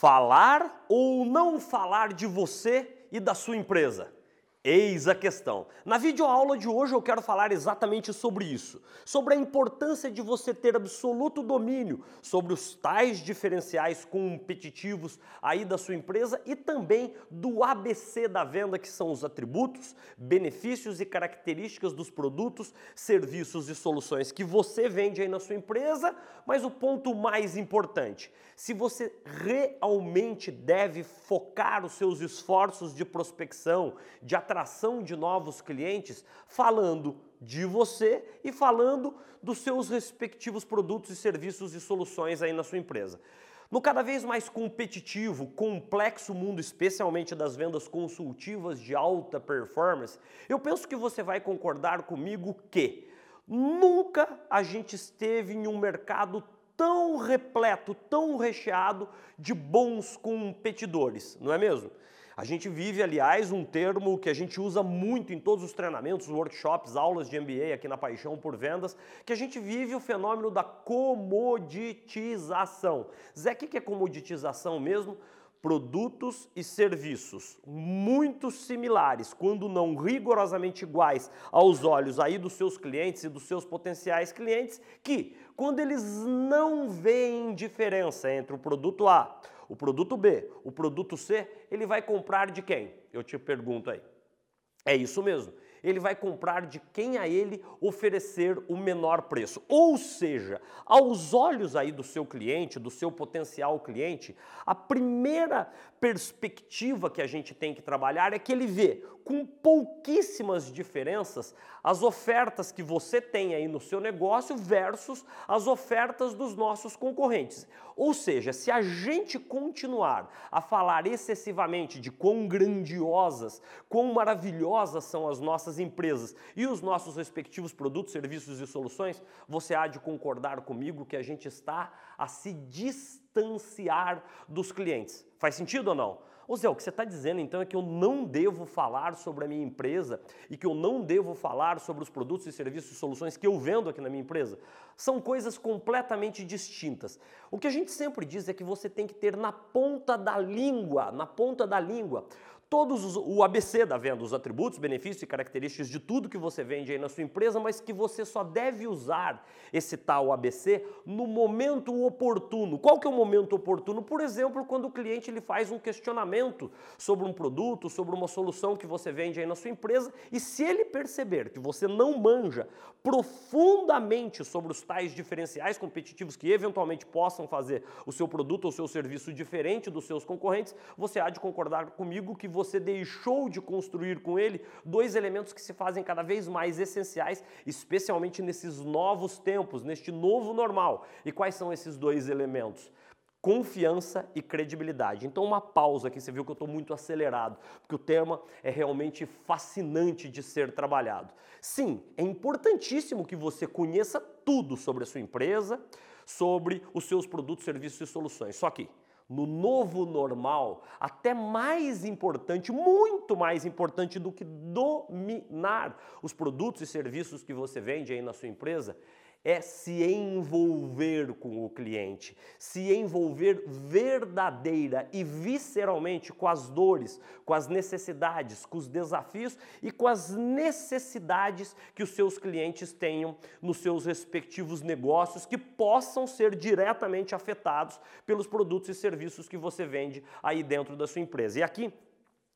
Falar ou não falar de você e da sua empresa? Eis a questão. Na videoaula de hoje eu quero falar exatamente sobre isso, sobre a importância de você ter absoluto domínio sobre os tais diferenciais competitivos aí da sua empresa e também do ABC da venda, que são os atributos, benefícios e características dos produtos, serviços e soluções que você vende aí na sua empresa, mas o ponto mais importante, se você realmente deve focar os seus esforços de prospecção, de atração de novos clientes, falando de você e falando dos seus respectivos produtos e serviços e soluções aí na sua empresa. No cada vez mais competitivo, complexo mundo, especialmente das vendas consultivas de alta performance, eu penso que você vai concordar comigo que nunca a gente esteve em um mercado tão repleto, tão recheado de bons competidores, não é mesmo? A gente vive, aliás, um termo que a gente usa muito em todos os treinamentos, workshops, aulas de MBA aqui na Paixão por Vendas, que a gente vive o fenômeno da comoditização. Zé, o que é comoditização mesmo? produtos e serviços muito similares, quando não rigorosamente iguais aos olhos aí dos seus clientes e dos seus potenciais clientes, que quando eles não veem diferença entre o produto A, o produto B, o produto C, ele vai comprar de quem? Eu te pergunto aí. É isso mesmo ele vai comprar de quem a ele oferecer o menor preço. Ou seja, aos olhos aí do seu cliente, do seu potencial cliente, a primeira perspectiva que a gente tem que trabalhar é que ele vê com pouquíssimas diferenças as ofertas que você tem aí no seu negócio versus as ofertas dos nossos concorrentes. Ou seja, se a gente continuar a falar excessivamente de quão grandiosas, quão maravilhosas são as nossas empresas e os nossos respectivos produtos, serviços e soluções, você há de concordar comigo que a gente está a se distanciar dos clientes. Faz sentido ou não? Ô Zé, o que você está dizendo então é que eu não devo falar sobre a minha empresa e que eu não devo falar sobre os produtos e serviços e soluções que eu vendo aqui na minha empresa? São coisas completamente distintas. O que a gente sempre diz é que você tem que ter na ponta da língua, na ponta da língua, todos os, o ABC da venda, os atributos, benefícios e características de tudo que você vende aí na sua empresa, mas que você só deve usar esse tal ABC no momento oportuno. Qual que é o momento oportuno? Por exemplo, quando o cliente ele faz um questionamento sobre um produto, sobre uma solução que você vende aí na sua empresa, e se ele perceber que você não manja profundamente sobre os tais diferenciais competitivos que eventualmente possam fazer o seu produto ou seu serviço diferente dos seus concorrentes, você há de concordar comigo que você você deixou de construir com ele dois elementos que se fazem cada vez mais essenciais, especialmente nesses novos tempos, neste novo normal. E quais são esses dois elementos? confiança e credibilidade. Então, uma pausa aqui, você viu que eu estou muito acelerado, porque o tema é realmente fascinante de ser trabalhado. Sim, é importantíssimo que você conheça tudo sobre a sua empresa, sobre os seus produtos, serviços e soluções. Só que no novo normal, até mais importante, muito mais importante do que dominar os produtos e serviços que você vende aí na sua empresa, é se envolver com o cliente, se envolver verdadeira e visceralmente com as dores, com as necessidades, com os desafios e com as necessidades que os seus clientes tenham nos seus respectivos negócios que possam ser diretamente afetados pelos produtos e serviços que você vende aí dentro da sua empresa. E aqui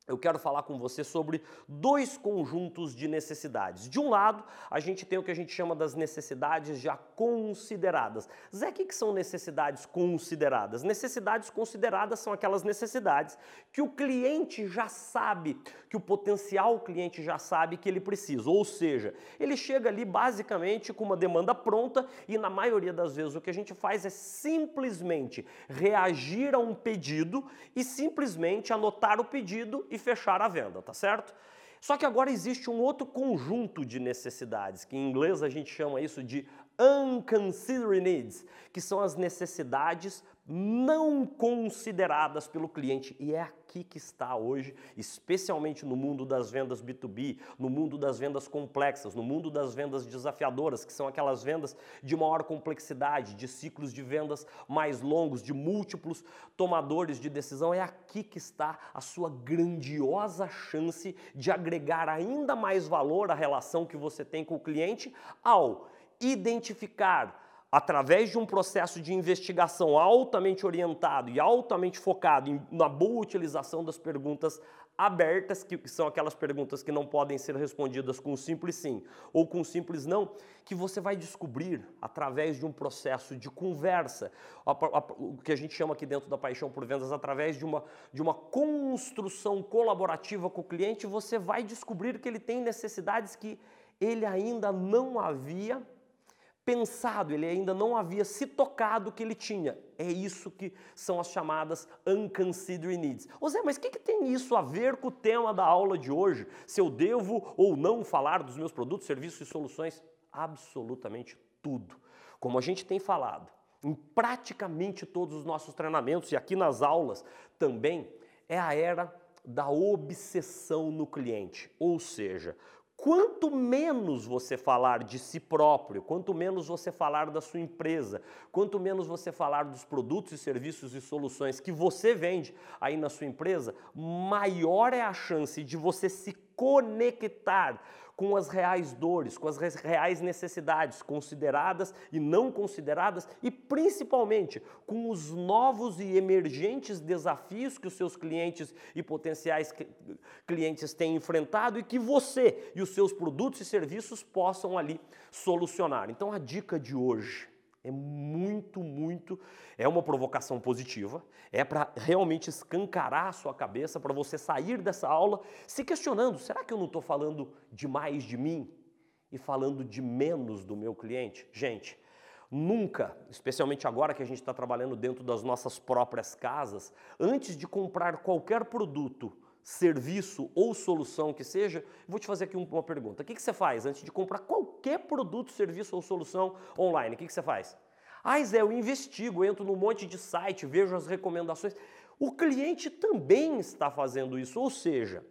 eu quero falar com você sobre dois conjuntos de necessidades. De um lado, a gente tem o que a gente chama das necessidades já consideradas. Zé, o que são necessidades consideradas? Necessidades consideradas são aquelas necessidades que o cliente já sabe, que o potencial cliente já sabe que ele precisa. Ou seja, ele chega ali basicamente com uma demanda pronta e na maioria das vezes o que a gente faz é simplesmente reagir a um pedido e simplesmente anotar o pedido e fechar a venda, tá certo? Só que agora existe um outro conjunto de necessidades, que em inglês a gente chama isso de unconsidered needs, que são as necessidades não consideradas pelo cliente. E é aqui que está hoje, especialmente no mundo das vendas B2B, no mundo das vendas complexas, no mundo das vendas desafiadoras, que são aquelas vendas de maior complexidade, de ciclos de vendas mais longos, de múltiplos tomadores de decisão. É aqui que está a sua grandiosa chance de agregar ainda mais valor à relação que você tem com o cliente ao identificar através de um processo de investigação altamente orientado e altamente focado em, na boa utilização das perguntas abertas, que são aquelas perguntas que não podem ser respondidas com um simples sim ou com um simples não, que você vai descobrir através de um processo de conversa, o que a gente chama aqui dentro da paixão por vendas, através de uma, de uma construção colaborativa com o cliente, você vai descobrir que ele tem necessidades que ele ainda não havia pensado, ele ainda não havia se tocado que ele tinha. É isso que são as chamadas unconsidered needs. Ô Zé, mas o que, que tem isso a ver com o tema da aula de hoje? Se eu devo ou não falar dos meus produtos, serviços e soluções? Absolutamente tudo. Como a gente tem falado em praticamente todos os nossos treinamentos e aqui nas aulas também, é a era da obsessão no cliente. Ou seja, Quanto menos você falar de si próprio, quanto menos você falar da sua empresa, quanto menos você falar dos produtos e serviços e soluções que você vende aí na sua empresa, maior é a chance de você se conectar com as reais dores, com as reais necessidades consideradas e não consideradas e principalmente com os novos e emergentes desafios que os seus clientes e potenciais clientes têm enfrentado e que você e os seus produtos e serviços possam ali solucionar. Então a dica de hoje é muito, muito. É uma provocação positiva, é para realmente escancarar a sua cabeça, para você sair dessa aula se questionando: será que eu não estou falando demais de mim e falando de menos do meu cliente? Gente, nunca, especialmente agora que a gente está trabalhando dentro das nossas próprias casas, antes de comprar qualquer produto, serviço ou solução que seja, vou te fazer aqui uma pergunta. O que, você faz antes de comprar qualquer produto, serviço ou solução online? O que, que você faz? Ah, Zé, eu investigo, entro num monte de site, vejo as recomendações. O cliente também está fazendo isso, ou seja,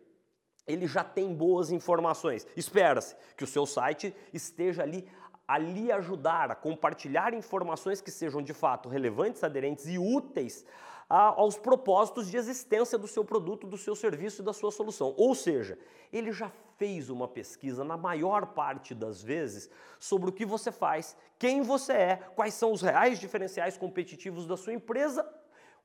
ele já tem boas informações. Espera-se que o seu site esteja ali ali ajudar a compartilhar informações que sejam de fato relevantes, aderentes e úteis aos propósitos de existência do seu produto, do seu serviço e da sua solução. Ou seja, ele já fez uma pesquisa, na maior parte das vezes, sobre o que você faz, quem você é, quais são os reais diferenciais competitivos da sua empresa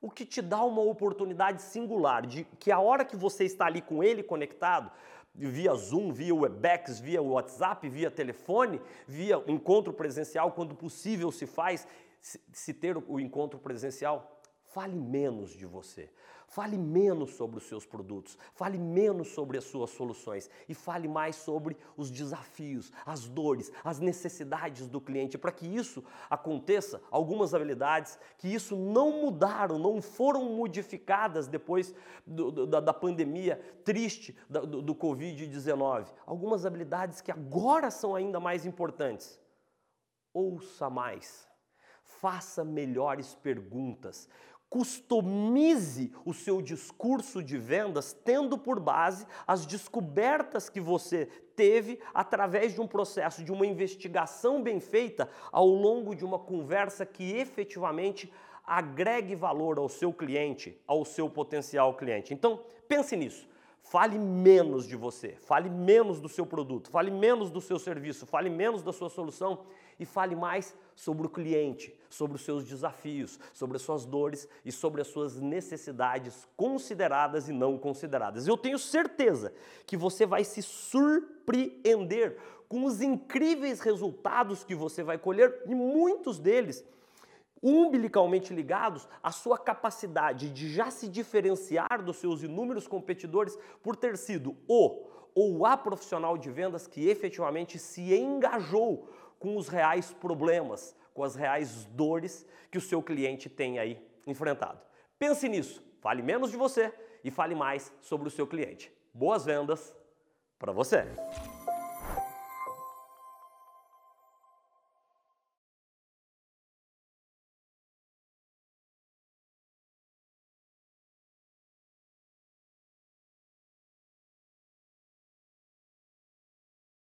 o que te dá uma oportunidade singular de que a hora que você está ali com ele conectado, via Zoom, via Webex, via WhatsApp, via telefone, via encontro presencial, quando possível se faz, se ter o encontro presencial, Fale menos de você. Fale menos sobre os seus produtos. Fale menos sobre as suas soluções. E fale mais sobre os desafios, as dores, as necessidades do cliente. Para que isso aconteça, algumas habilidades que isso não mudaram, não foram modificadas depois do, da, da, pandemia triste do, do Covid-19. Algumas habilidades que agora são ainda mais importantes. Ouça mais. Faça melhores perguntas Customize o seu discurso de vendas tendo por base as descobertas que você teve através de um processo de uma investigação bem feita ao longo de uma conversa que efetivamente agregue valor ao seu cliente, ao seu potencial cliente. Então, pense nisso. Fale menos de você, fale menos do seu produto, fale menos do seu serviço, fale menos da sua solução e fale mais sobre o cliente, sobre os seus desafios, sobre as suas dores e sobre as suas necessidades consideradas e não consideradas. Eu tenho certeza que você vai se surpreender com os incríveis resultados que você vai colher e muitos deles umbilicalmente ligados à sua capacidade de já se diferenciar dos seus inúmeros competidores por ter sido o ou a profissional de vendas que efetivamente se engajou com os reais problemas, com as reais dores que o seu cliente tem aí enfrentado. Pense nisso, fale menos de você e fale mais sobre o seu cliente. Boas vendas para você!